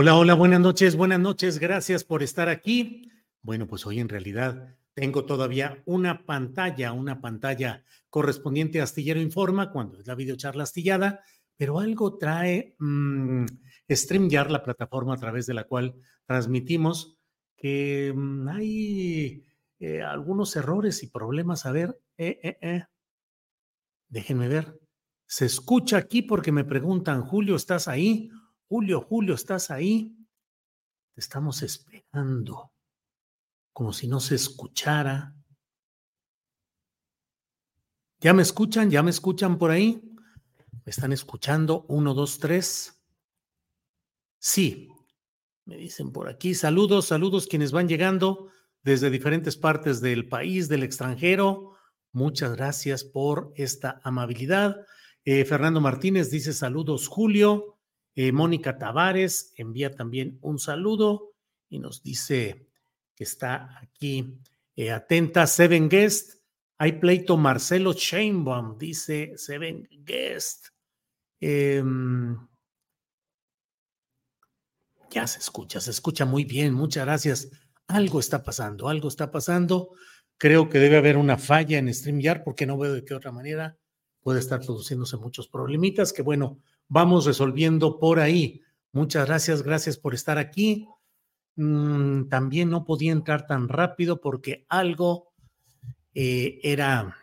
Hola, hola, buenas noches, buenas noches, gracias por estar aquí. Bueno, pues hoy en realidad tengo todavía una pantalla, una pantalla correspondiente a Astillero Informa, cuando es la videocharla astillada, pero algo trae mmm, StreamYard, la plataforma a través de la cual transmitimos, que mmm, hay eh, algunos errores y problemas. A ver, eh, eh, eh. déjenme ver. Se escucha aquí porque me preguntan, Julio, ¿estás ahí? Julio, Julio, ¿estás ahí? Te estamos esperando, como si no se escuchara. ¿Ya me escuchan? ¿Ya me escuchan por ahí? ¿Me están escuchando? Uno, dos, tres. Sí, me dicen por aquí. Saludos, saludos quienes van llegando desde diferentes partes del país, del extranjero. Muchas gracias por esta amabilidad. Eh, Fernando Martínez dice saludos, Julio. Eh, Mónica Tavares envía también un saludo y nos dice que está aquí eh, atenta. Seven Guest, hay pleito Marcelo Sheinbaum, dice Seven Guest. Eh, ya se escucha, se escucha muy bien, muchas gracias. Algo está pasando, algo está pasando. Creo que debe haber una falla en StreamYard porque no veo de qué otra manera puede estar produciéndose muchos problemitas que bueno, vamos resolviendo por ahí. Muchas gracias, gracias por estar aquí. Mm, también no podía entrar tan rápido porque algo eh, era,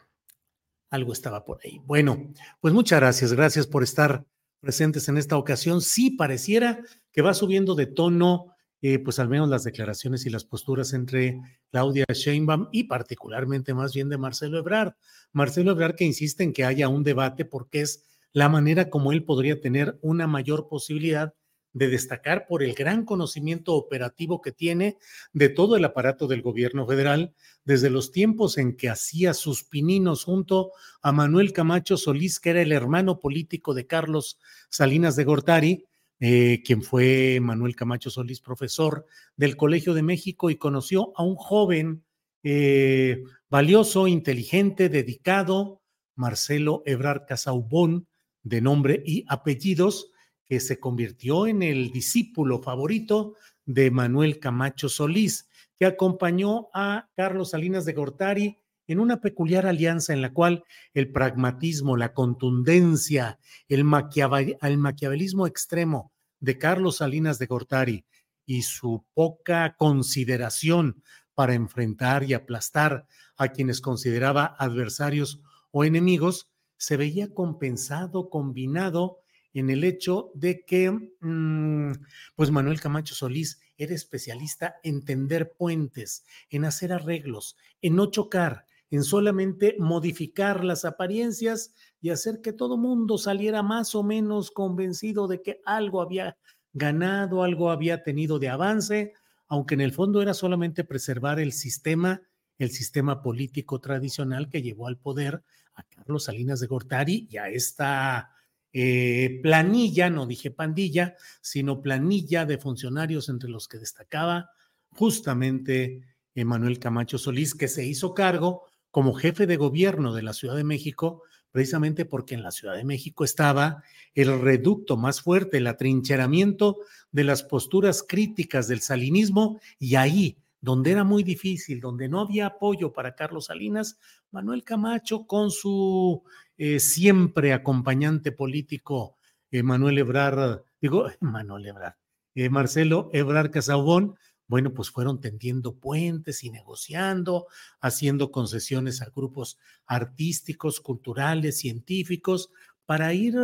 algo estaba por ahí. Bueno, pues muchas gracias, gracias por estar presentes en esta ocasión. Sí pareciera que va subiendo de tono, eh, pues al menos las declaraciones y las posturas entre Claudia Sheinbaum y particularmente más bien de Marcelo Ebrard. Marcelo Ebrard que insiste en que haya un debate porque es la manera como él podría tener una mayor posibilidad de destacar por el gran conocimiento operativo que tiene de todo el aparato del gobierno federal, desde los tiempos en que hacía sus pininos junto a Manuel Camacho Solís, que era el hermano político de Carlos Salinas de Gortari, eh, quien fue Manuel Camacho Solís, profesor del Colegio de México, y conoció a un joven eh, valioso, inteligente, dedicado, Marcelo Ebrar Casaubón, de nombre y apellidos, que se convirtió en el discípulo favorito de Manuel Camacho Solís, que acompañó a Carlos Salinas de Gortari en una peculiar alianza en la cual el pragmatismo, la contundencia, el, el maquiavelismo extremo de Carlos Salinas de Gortari y su poca consideración para enfrentar y aplastar a quienes consideraba adversarios o enemigos, se veía compensado, combinado en el hecho de que, mmm, pues Manuel Camacho Solís era especialista en tender puentes, en hacer arreglos, en no chocar, en solamente modificar las apariencias y hacer que todo mundo saliera más o menos convencido de que algo había ganado, algo había tenido de avance, aunque en el fondo era solamente preservar el sistema, el sistema político tradicional que llevó al poder a Carlos Salinas de Gortari y a esta eh, planilla, no dije pandilla, sino planilla de funcionarios entre los que destacaba justamente Emanuel Camacho Solís, que se hizo cargo como jefe de gobierno de la Ciudad de México, precisamente porque en la Ciudad de México estaba el reducto más fuerte, el atrincheramiento de las posturas críticas del salinismo y ahí donde era muy difícil, donde no había apoyo para Carlos Salinas, Manuel Camacho con su eh, siempre acompañante político eh, Manuel Ebrard, digo, Manuel Ebrard, eh, Marcelo Ebrard Casaubón, bueno, pues fueron tendiendo puentes y negociando, haciendo concesiones a grupos artísticos, culturales, científicos, para ir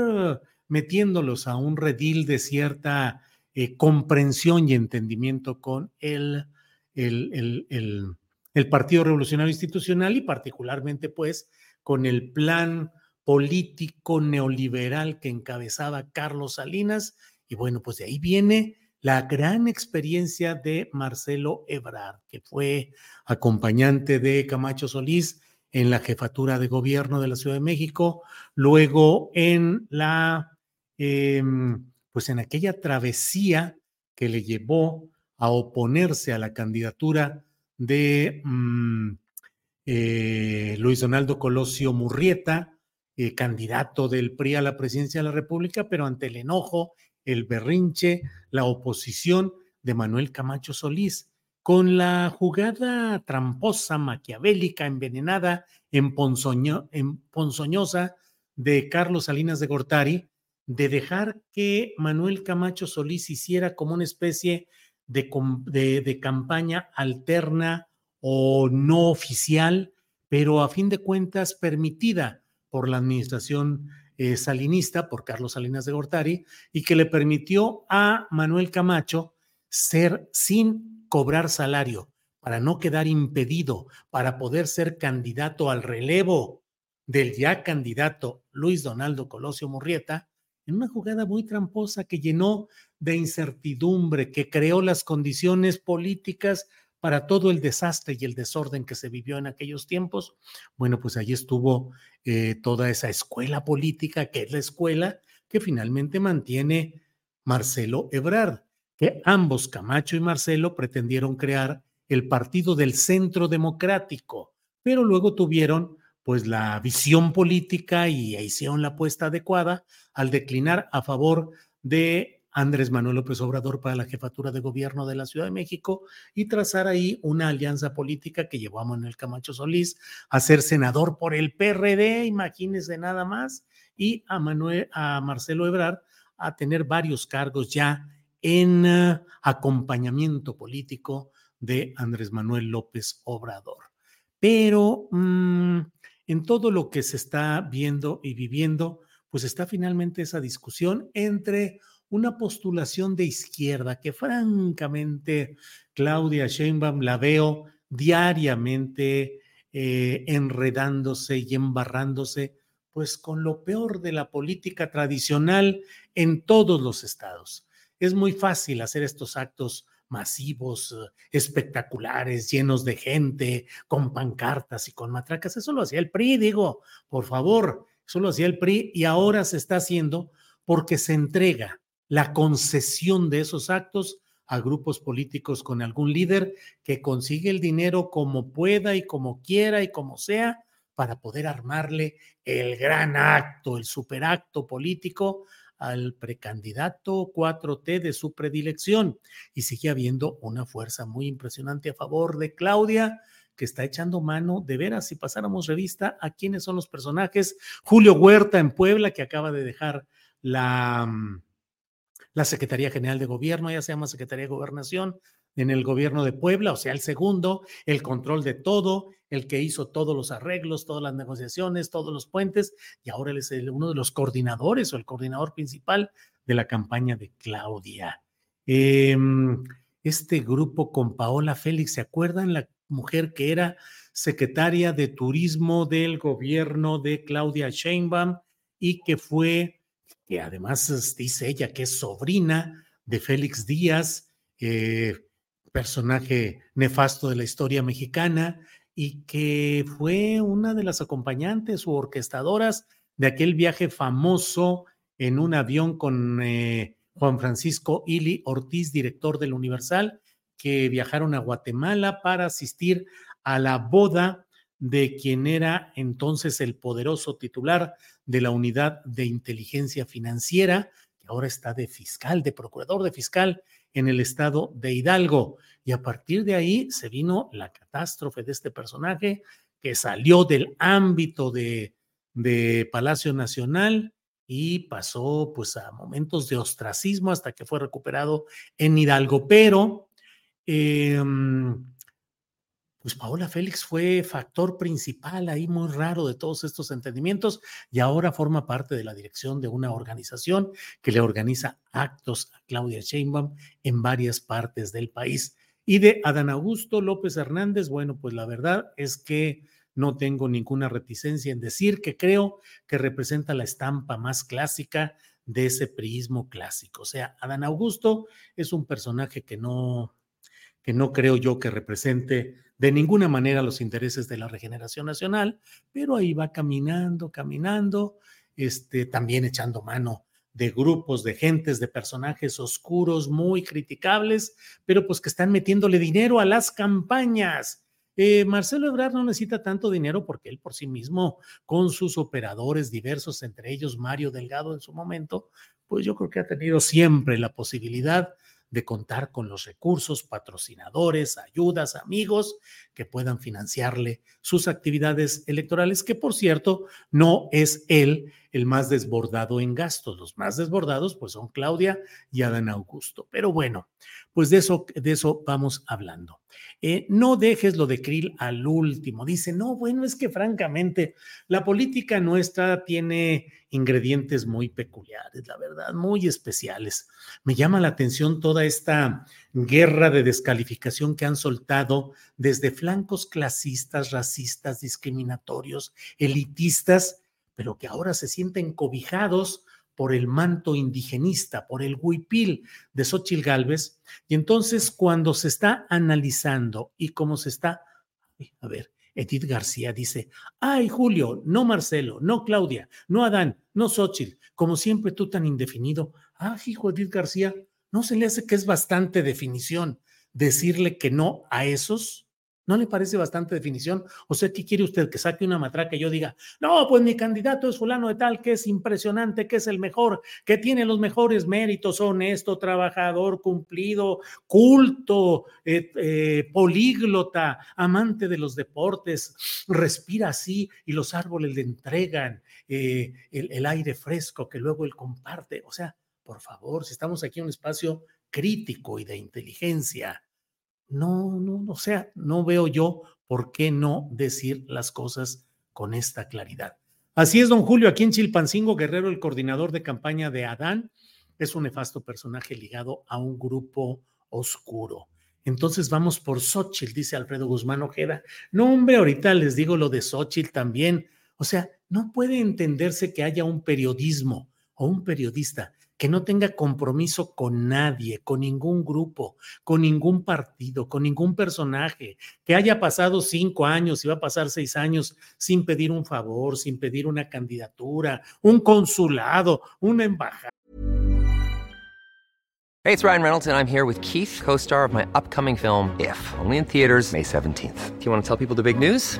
metiéndolos a un redil de cierta comprensión y entendimiento con el el, el, Partido Revolucionario Institucional y particularmente pues con el plan político neoliberal que encabezaba Carlos Salinas. Y bueno, pues de ahí viene la gran experiencia de Marcelo Ebrard, que fue acompañante de Camacho Solís en la jefatura de gobierno de la Ciudad de México, luego en la, em, pues en aquella travesía que le llevó a oponerse a la candidatura de mm, eh, Luis Donaldo Colosio Murrieta, eh, candidato del PRI a la presidencia de la República, pero ante el enojo, el berrinche, la oposición de Manuel Camacho Solís, con la jugada tramposa, maquiavélica, envenenada, emponzoñosa de Carlos Salinas de Gortari, de dejar que Manuel Camacho Solís hiciera como una especie de, campaña alterna o no oficial, pero a fin de cuentas permitida por la administración eh, salinista, por Carlos Salinas de Gortari, y que le permitió a Manuel Camacho ser sin cobrar salario, para no quedar impedido, para poder ser candidato al relevo del ya candidato Luis Donaldo Colosio Murrieta, una jugada muy tramposa que llenó de incertidumbre, que creó las condiciones políticas para todo el desastre y el desorden que se vivió en aquellos tiempos. Bueno, pues allí estuvo eh, toda esa escuela política, que es la escuela que finalmente mantiene Marcelo Ebrard, que ambos, Camacho y Marcelo, pretendieron crear el Partido del Centro Democrático, pero luego tuvieron pues la visión política y hicieron la apuesta adecuada al declinar a favor de Andrés Manuel López Obrador para la jefatura de gobierno de la Ciudad de México y trazar ahí una alianza política que llevó a Manuel Camacho Solís a ser senador por el PRD, imagínense nada más, y a Manuel, a Marcelo Ebrard a tener varios cargos ya en uh, acompañamiento político de Andrés Manuel López Obrador. Pero mm, en todo lo que se está viendo y viviendo, pues está finalmente esa discusión entre una postulación de izquierda que francamente Claudia Sheinbaum la veo diariamente eh, enredándose y embarrándose pues con lo peor de la política tradicional en todos los estados. Es muy fácil hacer estos actos masivos, eh, espectaculares, llenos de gente, con pancartas y con matracas. Eso lo hacía el PRI, digo, por favor, eso lo hacía el PRI y ahora se está haciendo porque se entrega la concesión de esos actos a grupos políticos con algún líder que consigue el dinero como pueda y como quiera y como sea para poder armarle el gran acto, el superacto político al precandidato 4T de su predilección y sigue habiendo una fuerza muy impresionante a favor de Claudia que está echando mano de veras si pasáramos revista a quiénes son los personajes. Julio Huerta en Puebla que acaba de dejar la, mm, la Secretaría General de Gobierno, ya se llama Secretaría de Gobernación, en el gobierno de Puebla, o sea, el segundo, el control de todo, el que hizo todos los arreglos, todas las negociaciones, todos los puentes, y ahora él es uno de los coordinadores o el coordinador principal de la campaña de Claudia. Em, este grupo con Paola Félix, ¿se acuerdan? La mujer que era secretaria de turismo del gobierno de Claudia Sheinbaum y que fue, que además dice ella que es sobrina de Félix Díaz, eh, personaje nefasto de la historia mexicana y que fue una de las acompañantes u orquestadoras de aquel viaje famoso en un avión con eh, Juan Francisco Ili Ortiz, director del Universal, que viajaron a Guatemala para asistir a la boda de quien era entonces el poderoso titular de la unidad de inteligencia financiera, que ahora está de fiscal, de procurador de fiscal en el estado de Hidalgo. Y a partir de ahí se vino la catástrofe de este personaje que salió del ámbito de, de Palacio Nacional y pasó pues a momentos de ostracismo hasta que fue recuperado en Hidalgo. Pero eh, pues Paola Félix fue factor principal ahí muy raro de todos estos entendimientos y ahora forma parte de la dirección de una organización que le organiza actos a Claudia Sheinbaum en varias partes del país. Y de Adán Augusto López Hernández, bueno, pues la verdad es que no tengo ninguna reticencia en decir que creo que representa la estampa más clásica de ese priismo clásico. O sea, Adán Augusto es un personaje que no, que no creo yo que represente de ninguna manera los intereses de la regeneración nacional, pero ahí va caminando, caminando, este, también echando mano de grupos, de gentes, de personajes oscuros, muy criticables, pero pues que están metiéndole dinero a las campañas. Eh, Marcelo Ebrard no necesita tanto dinero porque él por sí mismo, con sus operadores diversos, entre ellos Mario Delgado en su momento, pues yo creo que ha tenido siempre la posibilidad de contar con los recursos, patrocinadores, ayudas, amigos que puedan financiarle sus actividades electorales, que por cierto no es él el más desbordado en gastos. Los más desbordados pues son Claudia y Adán Augusto. Pero bueno, pues de eso, de eso vamos hablando. Eh, no dejes lo de Krill al último. Dice, no, bueno, es que francamente la política nuestra tiene ingredientes muy peculiares, la verdad, muy especiales. Me llama la atención toda esta guerra de descalificación que han soltado desde flancos clasistas, racistas, discriminatorios, elitistas, pero que ahora se sienten cobijados por el manto indigenista, por el huipil de Xochitl Galvez. Y entonces, cuando se está analizando y cómo se está, a ver, Edith García dice, ay, Julio, no Marcelo, no Claudia, no Adán, no Xochitl, como siempre tú tan indefinido. Ah, hijo Edith García, ¿no se le hace que es bastante definición decirle que no a esos? ¿No le parece bastante definición? O sea, ¿qué quiere usted? Que saque una matraca y yo diga, no, pues mi candidato es fulano de tal, que es impresionante, que es el mejor, que tiene los mejores méritos, honesto, trabajador, cumplido, culto, eh, eh, políglota, amante de los deportes, respira así y los árboles le entregan eh, el, el aire fresco que luego él comparte. O sea, por favor, si estamos aquí en un espacio crítico y de inteligencia, no, no, o sea, no veo yo por qué no decir las cosas con esta claridad. Así es, don Julio, aquí en Chilpancingo Guerrero, el coordinador de campaña de Adán, es un nefasto personaje ligado a un grupo oscuro. Entonces vamos por Xochitl, dice Alfredo Guzmán Ojeda. No, hombre, ahorita les digo lo de Xochitl también. O sea, no puede entenderse que haya un periodismo o un periodista que no tenga compromiso con nadie, con ningún grupo, con ningún partido, con ningún personaje, que haya pasado cinco años y va a pasar seis años sin pedir un favor, sin pedir una candidatura, un consulado, una embajada. Hey, it's Ryan Reynolds and I'm here with Keith, co-star of my upcoming film If, only in theaters May 17th. Do you want to tell people the big news?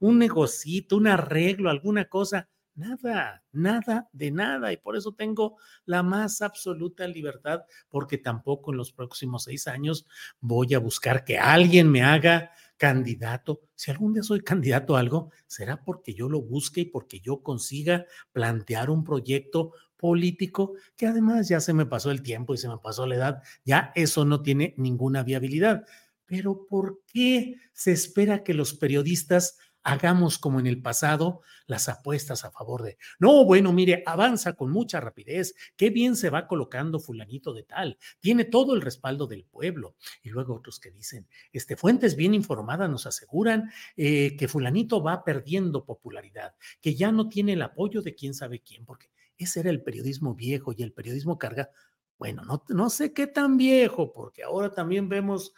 Un negocito, un arreglo, alguna cosa. Nada, nada de nada. Y por eso tengo la más absoluta libertad, porque tampoco en los próximos seis años voy a buscar que alguien me haga candidato. Si algún día soy candidato a algo, será porque yo lo busque y porque yo consiga plantear un proyecto político que además ya se me pasó el tiempo y se me pasó la edad. Ya eso no tiene ninguna viabilidad. Pero ¿por qué se espera que los periodistas hagamos como en el pasado las apuestas a favor de, no, bueno, mire, avanza con mucha rapidez, qué bien se va colocando fulanito de tal, tiene todo el respaldo del pueblo. Y luego otros que dicen, este, fuentes bien informadas nos aseguran eh, que fulanito va perdiendo popularidad, que ya no tiene el apoyo de quién sabe quién, porque ese era el periodismo viejo y el periodismo carga, bueno, no, no sé qué tan viejo, porque ahora también vemos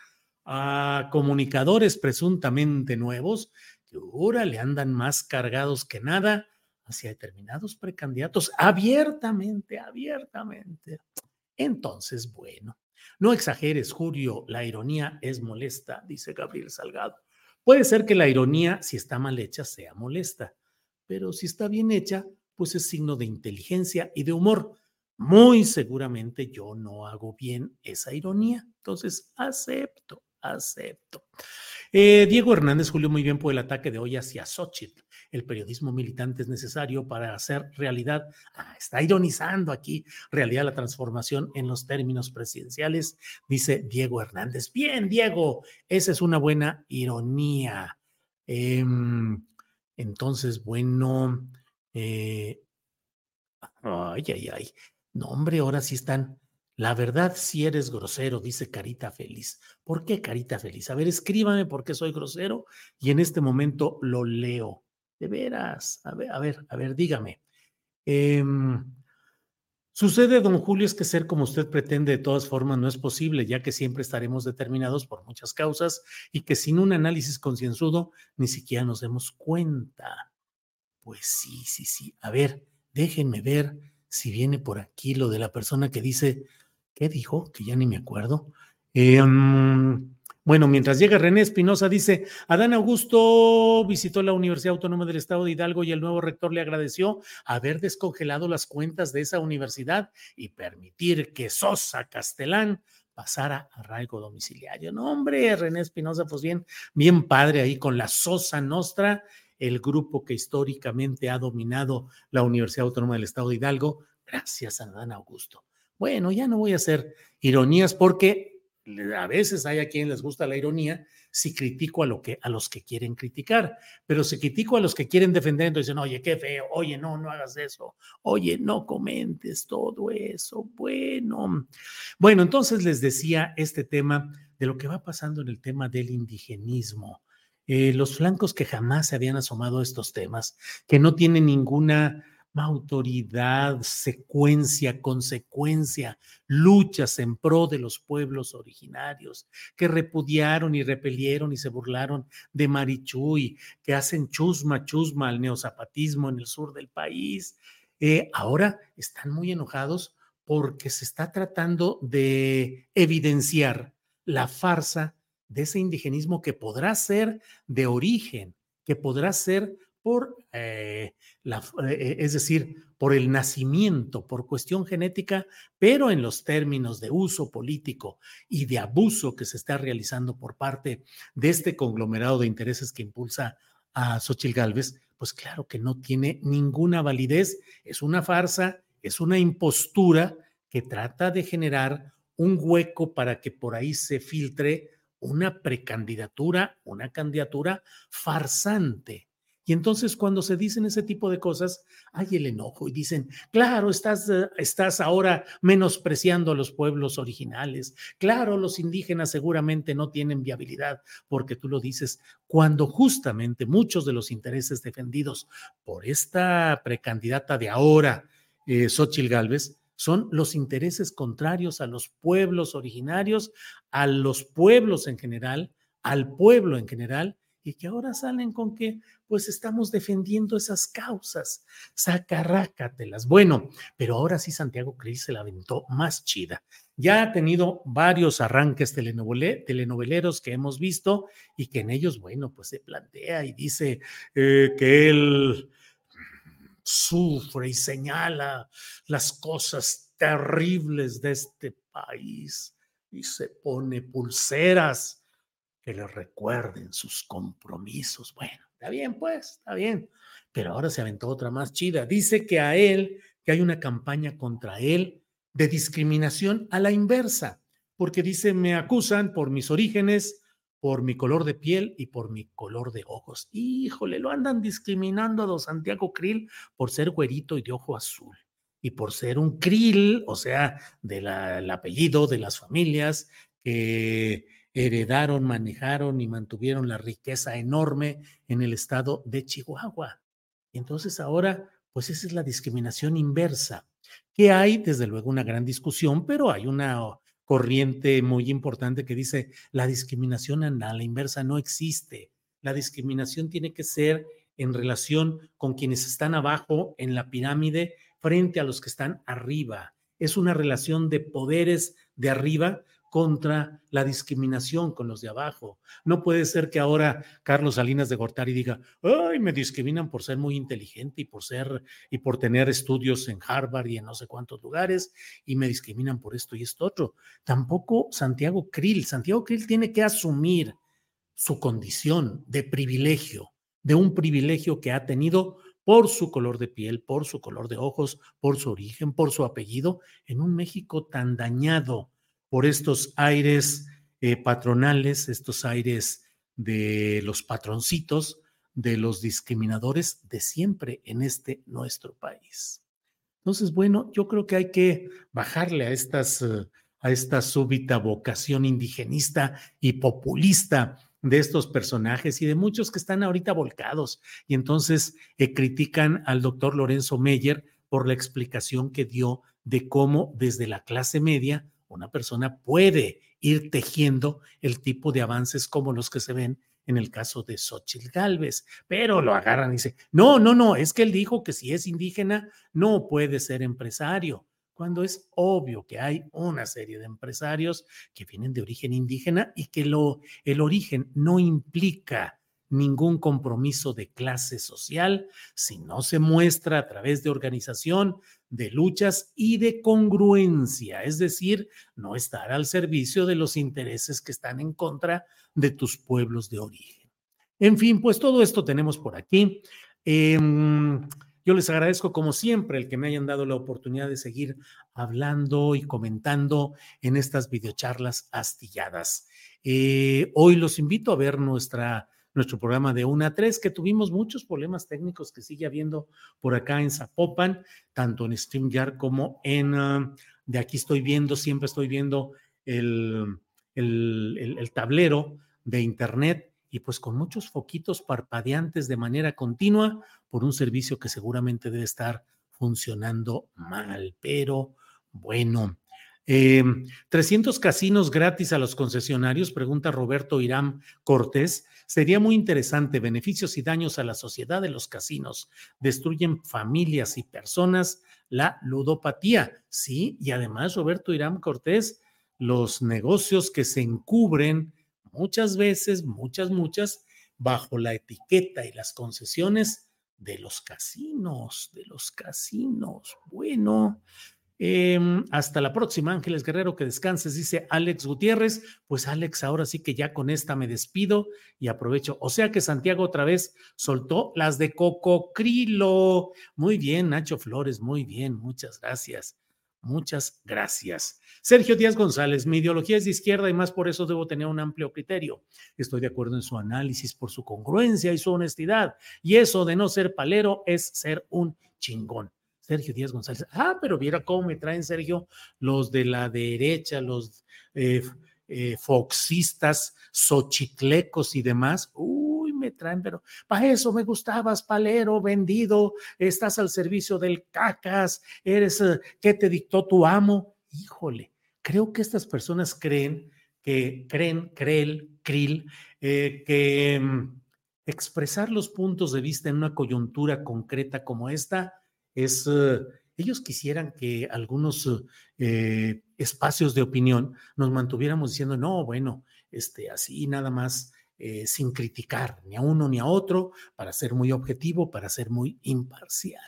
a comunicadores presuntamente nuevos ahora le andan más cargados que nada hacia determinados precandidatos abiertamente, abiertamente. Entonces, bueno, no exageres, Julio, la ironía es molesta, dice Gabriel Salgado. Puede ser que la ironía, si está mal hecha, sea molesta, pero si está bien hecha, pues es signo de inteligencia y de humor. Muy seguramente yo no hago bien esa ironía, entonces acepto, acepto. Eh, Diego Hernández, Julio, muy bien por el ataque de hoy hacia Xochitl. El periodismo militante es necesario para hacer realidad, ah, está ironizando aquí, realidad la transformación en los términos presidenciales, dice Diego Hernández. Bien, Diego, esa es una buena ironía. Em, entonces, bueno, eh, ay, ay, ay. No, hombre, ahora sí están la verdad, si eres grosero, dice Carita Feliz. ¿Por qué Carita Feliz? A ver, escríbame por qué soy grosero y en este momento lo leo. De veras, a ver, a ver, a ver, dígame. Em, sucede, don Julio, es que ser como usted pretende de todas formas no es posible, ya que siempre estaremos determinados por muchas causas y que sin un análisis concienzudo ni siquiera nos demos cuenta. Pues sí, sí, sí. A ver, déjenme ver si viene por aquí lo de la persona que dice, ¿Qué dijo? Que ya ni me acuerdo. Em, bueno, mientras llega René Espinosa, dice, Adán Augusto visitó la Universidad Autónoma del Estado de Hidalgo y el nuevo rector le agradeció haber descongelado las cuentas de esa universidad y permitir que Sosa Castelán pasara a arraigo domiciliario. No, hombre, René Espinosa, pues bien, bien padre ahí con la Sosa Nostra, el grupo que históricamente ha dominado la Universidad Autónoma del Estado de Hidalgo, gracias a Adán Augusto. Bueno, ya no voy a hacer ironías porque a veces hay a quien les gusta la ironía si critico a, lo que, a los que quieren criticar, pero si critico a los que quieren defender, entonces dicen, oye, qué feo, oye, no, no hagas eso, oye, no comentes todo eso, bueno. Bueno, entonces les decía este tema de lo que va pasando en el tema del indigenismo. Eh, los flancos que jamás se habían asomado a estos temas, que no tienen ninguna autoridad, secuencia, consecuencia, luchas en pro de los pueblos originarios, que repudiaron y repelieron y se burlaron de Marichuy, que hacen chusma, chusma al neozapatismo en el sur del país. Eh, ahora están muy enojados porque se está tratando de evidenciar la farsa de ese indigenismo que podrá ser de origen, que podrá ser por eh, la, eh, es decir, por el nacimiento, por cuestión genética, pero en los términos de uso político y de abuso que se está realizando por parte de este conglomerado de intereses que impulsa a Xochitl Gálvez, pues claro que no tiene ninguna validez, es una farsa, es una impostura que trata de generar un hueco para que por ahí se filtre una precandidatura, una candidatura farsante y entonces cuando se dicen ese tipo de cosas, hay el enojo y dicen, claro, estás, eh, estás ahora menospreciando a los pueblos originales, claro, los indígenas seguramente no tienen viabilidad porque tú lo dices, cuando justamente muchos de los intereses defendidos por esta precandidata de ahora, eh, Xochil Gálvez, son los intereses contrarios a los pueblos originarios, a los pueblos en general, al pueblo en general, y que ahora salen con que pues estamos defendiendo esas causas. Sacarrácatelas. Bueno, pero ahora sí Santiago Cris se la aventó más chida. Ya ha tenido varios arranques telenoveleros que hemos visto y que en ellos, bueno, pues se plantea y dice eh, que él sufre y señala las cosas terribles de este país y se pone pulseras que le recuerden sus compromisos. Bueno, está bien, pues, está bien. Pero ahora se aventó otra más chida. Dice que a él, que hay una campaña contra él de discriminación a la inversa, porque dice, me acusan por mis orígenes, por mi color de piel y por mi color de ojos. Híjole, lo andan discriminando a don Santiago Krill por ser güerito y de ojo azul y por ser un Krill, o sea, del apellido de las familias que heredaron, manejaron y mantuvieron la riqueza enorme en el estado de Chihuahua. Entonces ahora, pues esa es la discriminación inversa, que hay desde luego una gran discusión, pero hay una corriente muy importante que dice la discriminación a la inversa no existe. La discriminación tiene que ser en relación con quienes están abajo en la pirámide frente a los que están arriba. Es una relación de poderes de arriba contra la discriminación con los de abajo. No puede ser que ahora Carlos Salinas de Gortari diga, ay, me discriminan por ser muy inteligente y por ser y por tener estudios en Harvard y en no sé cuántos lugares y me discriminan por esto y esto otro. Tampoco Santiago Krill. Santiago Krill tiene que asumir su condición de privilegio, de un privilegio que ha tenido por su color de piel, por su color de ojos, por su origen, por su apellido, en un México tan dañado por estos aires eh, patronales, estos aires de los patroncitos, de los discriminadores de siempre en este nuestro país. Entonces, bueno, yo creo que hay que bajarle a estas, eh, a esta súbita vocación indigenista y populista de estos personajes y de muchos que están ahorita volcados y entonces eh, critican al doctor Lorenzo Meyer por la explicación que dio de cómo desde la clase media una persona puede ir tejiendo el tipo de avances como los que se ven en el caso de Xochitl Galvez, pero lo agarran y dicen, no, no, no, es que él dijo que si es indígena no puede ser empresario cuando es obvio que hay una serie de empresarios que vienen de origen indígena y que lo, el origen no implica ningún compromiso de clase social si no se muestra a través de organización, de luchas y de congruencia, es decir, no estar al servicio de los intereses que están en contra de tus pueblos de origen. En fin, pues todo esto tenemos por aquí. Eh, yo les agradezco como siempre el que me hayan dado la oportunidad de seguir hablando y comentando en estas videocharlas astilladas. Eh, hoy los invito a ver nuestra, nuestro programa de 1 a 3, que tuvimos muchos problemas técnicos que sigue habiendo por acá en Zapopan, tanto en StreamYard como en, ah, de aquí estoy viendo, siempre estoy viendo el, el tablero de Internet y pues con muchos foquitos parpadeantes de manera continua por un servicio que seguramente debe estar funcionando mal, pero bueno. 300 em, casinos gratis a los concesionarios, pregunta Roberto Irán Cortés. Sería muy interesante. Beneficios y daños a la sociedad de los casinos. Destruyen familias y personas. La ludopatía. Sí, y además, Roberto Irán Cortés, los negocios que se encubren muchas veces, muchas, muchas, bajo la etiqueta y las concesiones de los casinos, de los casinos. Bueno, em, hasta la próxima, Ángeles Guerrero, que descanses, dice Alex Gutiérrez. Pues Alex, ahora sí que ya con esta me despido y aprovecho. O sea que Santiago otra vez soltó las de Cococrilo. Muy bien, Nacho Flores, muy bien, muchas gracias. Muchas gracias. Sergio Díaz González, mi ideología es de izquierda y más por eso debo tener un amplio criterio. Estoy de acuerdo en su análisis por su congruencia y su honestidad. Y eso de no ser palero es ser un chingón. Sergio Díaz González. Ah, pero viera cómo me traen, Sergio, los de la derecha, los eh, eh, foxistas, xochitlecos y demás. Uy, me traen, pero para eso me gustabas, palero, vendido, estás al servicio del cacas, eres, eh, ¿qué te dictó tu amo? Híjole, creo que estas personas creen que creen, creen, krill, eh, que mm, expresar los puntos de vista en una coyuntura concreta como esta es, eh, ellos quisieran que algunos eh, espacios de opinión nos mantuviéramos diciendo, no, bueno, este, así nada más. sin criticar ni a uno ni a otro, para ser muy objetivo, para ser muy imparcial.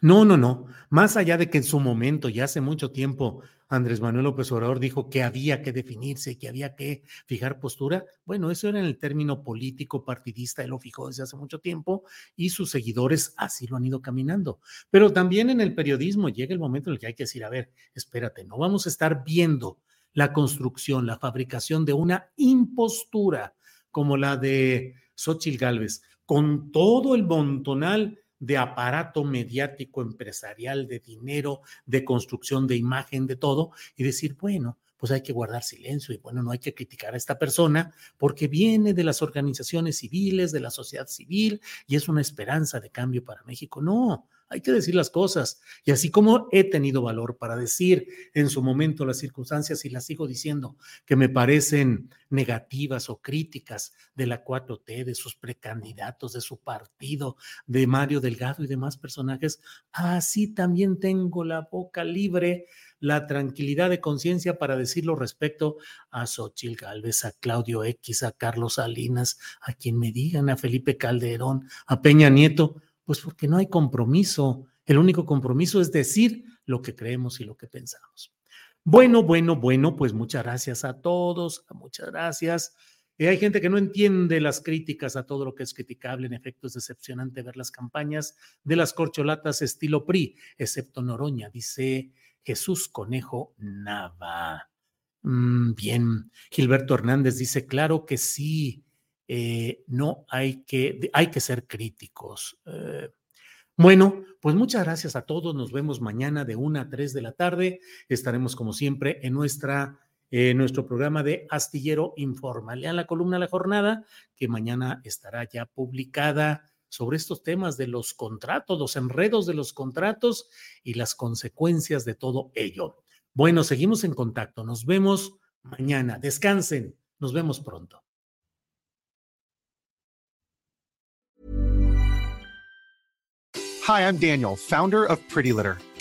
No, no, no. Más allá de que en su momento, ya hace mucho tiempo, Andrés Manuel López Obrador dijo que había que definirse, que había que fijar postura. Bueno, eso era en el término político partidista, él lo fijó desde hace mucho tiempo y sus seguidores así lo han ido caminando. Pero también en el periodismo llega el momento en el que hay que decir, a ver, espérate, no vamos a estar viendo la construcción, la fabricación de una impostura como la de Xochitl Gálvez, con todo el montonal de aparato mediático, empresarial, de dinero, de construcción de imagen, de todo, y decir, bueno, pues hay que guardar silencio y bueno, no hay que criticar a esta persona porque viene de las organizaciones civiles, de la sociedad civil y es una esperanza de cambio para México. No, hay que decir las cosas. Y así como he tenido valor para decir en su momento las circunstancias y las sigo diciendo que me parecen negativas o críticas de la 4T, de sus precandidatos, de su partido, de Mario Delgado y demás personajes, así también tengo la boca libre, la tranquilidad de conciencia para decirlo respecto a Xochil Gálvez, a Claudio X, a Carlos Salinas, a quien me digan, a Felipe Calderón, a Peña Nieto pues porque no hay compromiso. El único compromiso es decir lo que creemos y lo que pensamos. Bueno, bueno, bueno, pues muchas gracias a todos, muchas gracias. Eh, hay gente que no entiende las críticas a todo lo que es criticable. En efecto, es decepcionante ver las campañas de las corcholatas estilo PRI, excepto Noroña, dice Jesús Conejo Nava. Mm, bien, Gilberto Hernández dice, claro que sí, eh, no hay que, hay que ser críticos. Eh, bueno, pues muchas gracias a todos. Nos vemos mañana de 1 a 3 de la tarde. Estaremos como siempre en nuestra, eh, nuestro programa de Astillero Informal. Lean la columna La Jornada, que mañana estará ya publicada sobre estos temas de los contratos, los enredos de los contratos y las consecuencias de todo ello. Bueno, seguimos en contacto. Nos vemos mañana. Descansen. Nos vemos pronto. Hi, I'm Daniel, founder of Pretty Litter.